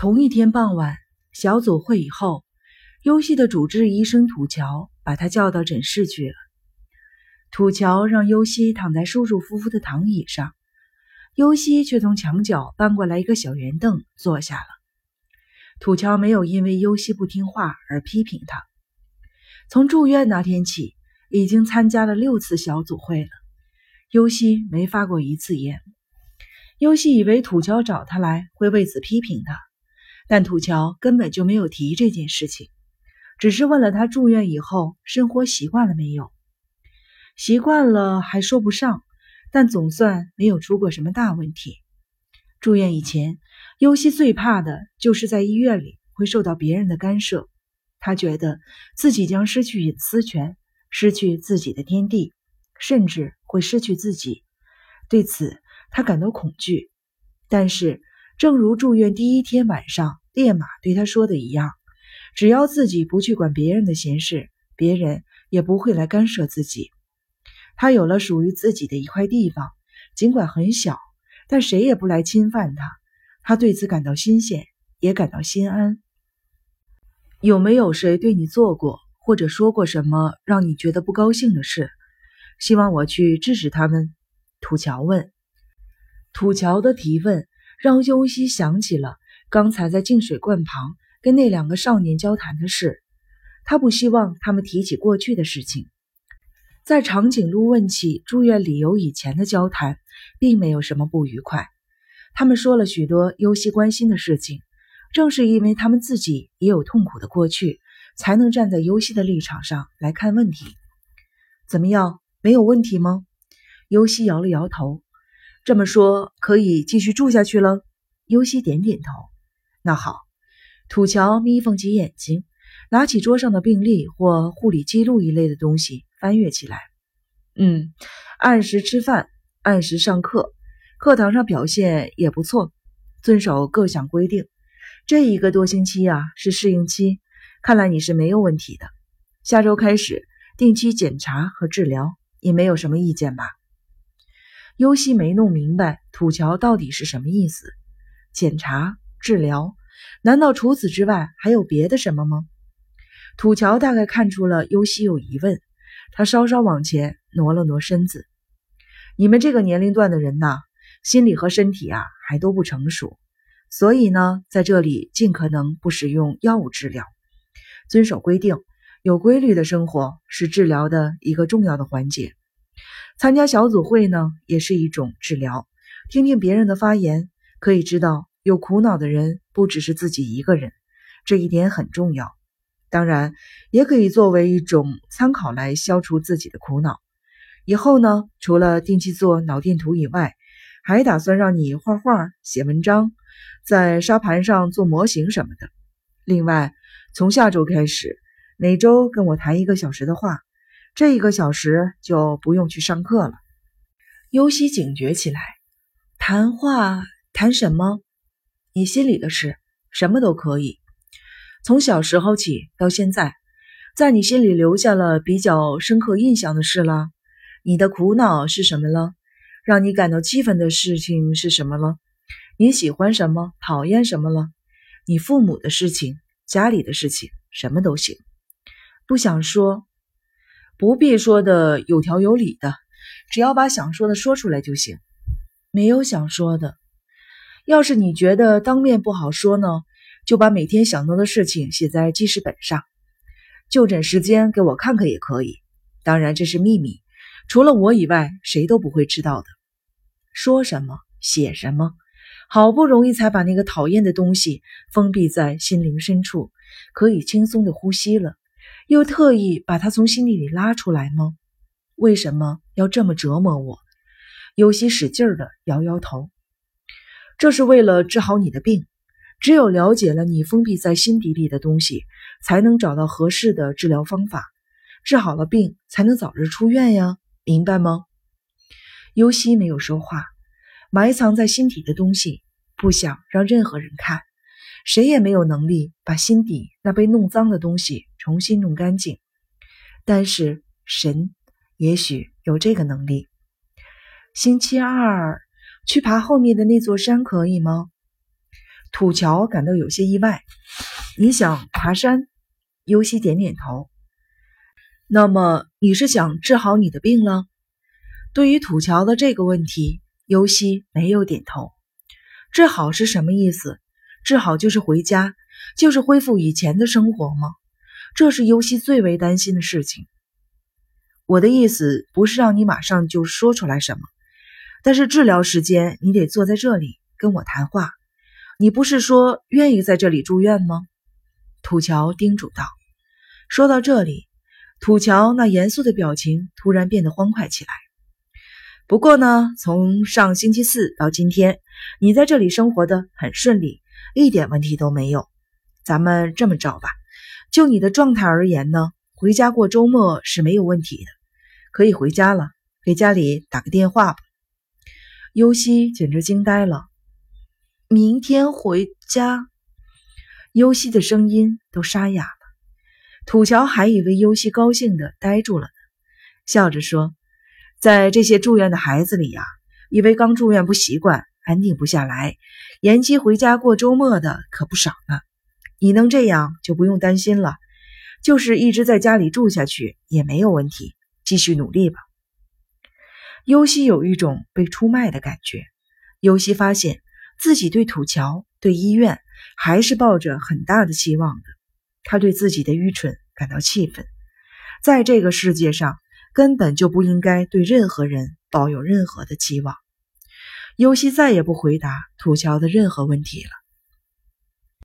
同一天傍晚，小组会以后，优西的主治医生土桥把他叫到诊室去了。土桥让优西躺在舒舒服服的躺椅上，优西却从墙角搬过来一个小圆凳坐下了。土桥没有因为优西不听话而批评他。从住院那天起，已经参加了六次小组会了，优西没发过一次言。优西以为土桥找他来会为此批评他，但土桥根本就没有提这件事情，只是问了他住院以后生活习惯了没有。习惯了还说不上，但总算没有出过什么大问题。住院以前，优西最怕的就是在医院里会受到别人的干涉，他觉得自己将失去隐私权，失去自己的天地，甚至会失去自己。对此，他感到恐惧，但是，正如住院第一天晚上烈马对他说的一样，只要自己不去管别人的闲事，别人也不会来干涉自己。他有了属于自己的一块地方，尽管很小，但谁也不来侵犯他。他对此感到新鲜，也感到心安。有没有谁对你做过或者说过什么让你觉得不高兴的事？希望我去制止他们？土桥问。土桥的提问让优西想起了刚才在净水罐旁跟那两个少年交谈的事。他不希望他们提起过去的事情。在长颈鹿问起住院理由以前的交谈，并没有什么不愉快。他们说了许多优西关心的事情。正是因为他们自己也有痛苦的过去，才能站在优西的立场上来看问题。怎么样？没有问题吗？优西摇了摇头。这么说，可以继续住下去了。尤西点点头。那好，土桥眯缝起眼睛，拿起桌上的病历或护理记录一类的东西翻阅起来。嗯，按时吃饭，按时上课，课堂上表现也不错，遵守各项规定。这一个多星期啊，是适应期，看来你是没有问题的。下周开始定期检查和治疗，你没有什么意见吧？尤西没弄明白土桥到底是什么意思。检查、治疗，难道除此之外还有别的什么吗？土桥大概看出了尤西有疑问，他稍稍往前挪了挪身子。你们这个年龄段的人呐，心理和身体啊还都不成熟，所以呢，在这里尽可能不使用药物治疗，遵守规定，有规律的生活是治疗的一个重要的环节。参加小组会呢，也是一种治疗。听听别人的发言，可以知道有苦恼的人不只是自己一个人，这一点很重要。当然，也可以作为一种参考来消除自己的苦恼。以后呢，除了定期做脑电图以外，还打算让你画画、写文章，在沙盘上做模型什么的。另外，从下周开始，每周跟我谈一个小时的话。这一个小时就不用去上课了。尤西警觉起来，谈话谈什么？你心里的事，什么都可以。从小时候起到现在，在你心里留下了比较深刻印象的事了。你的苦恼是什么了？让你感到气愤的事情是什么了？你喜欢什么？讨厌什么了？你父母的事情、家里的事情，什么都行。不想说。不必说的有条有理的，只要把想说的说出来就行。没有想说的，要是你觉得当面不好说呢，就把每天想到的事情写在记事本上，就诊时间给我看看也可以。当然这是秘密，除了我以外谁都不会知道的。说什么写什么，好不容易才把那个讨厌的东西封闭在心灵深处，可以轻松的呼吸了。又特意把它从心底里拉出来吗？为什么要这么折磨我？尤西使劲儿的摇摇头。这是为了治好你的病。只有了解了你封闭在心底里的东西，才能找到合适的治疗方法。治好了病，才能早日出院呀，明白吗？尤西没有说话。埋藏在心底的东西，不想让任何人看。谁也没有能力把心底那被弄脏的东西重新弄干净，但是神也许有这个能力。星期二去爬后面的那座山可以吗？土桥感到有些意外。你想爬山？尤西点点头。那么你是想治好你的病了？对于土桥的这个问题，尤西没有点头。治好是什么意思？治好就是回家，就是恢复以前的生活吗？这是尤西最为担心的事情。我的意思不是让你马上就说出来什么，但是治疗时间你得坐在这里跟我谈话。你不是说愿意在这里住院吗？土桥叮嘱道。说到这里。土桥那严肃的表情突然变得欢快起来。不过呢，从上星期四到今天，你在这里生活的很顺利，一点问题都没有。咱们这么着吧，就你的状态而言呢，回家过周末是没有问题的，可以回家了。给家里打个电话吧。尤西简直惊呆了。明天回家？尤西的声音都沙哑了。土桥还以为尤西高兴的呆住了呢，笑着说：“在这些住院的孩子里呀，以为刚住院不习惯，安定不下来，延期回家过周末的可不少呢。你能这样就不用担心了，就是一直在家里住下去也没有问题，继续努力吧。”尤西有一种被出卖的感觉。尤西发现自己对土桥、对医院还是抱着很大的期望的。他对自己的愚蠢感到气愤，在这个世界上根本就不应该对任何人抱有任何的期望。尤西再也不回答土桥的任何问题了。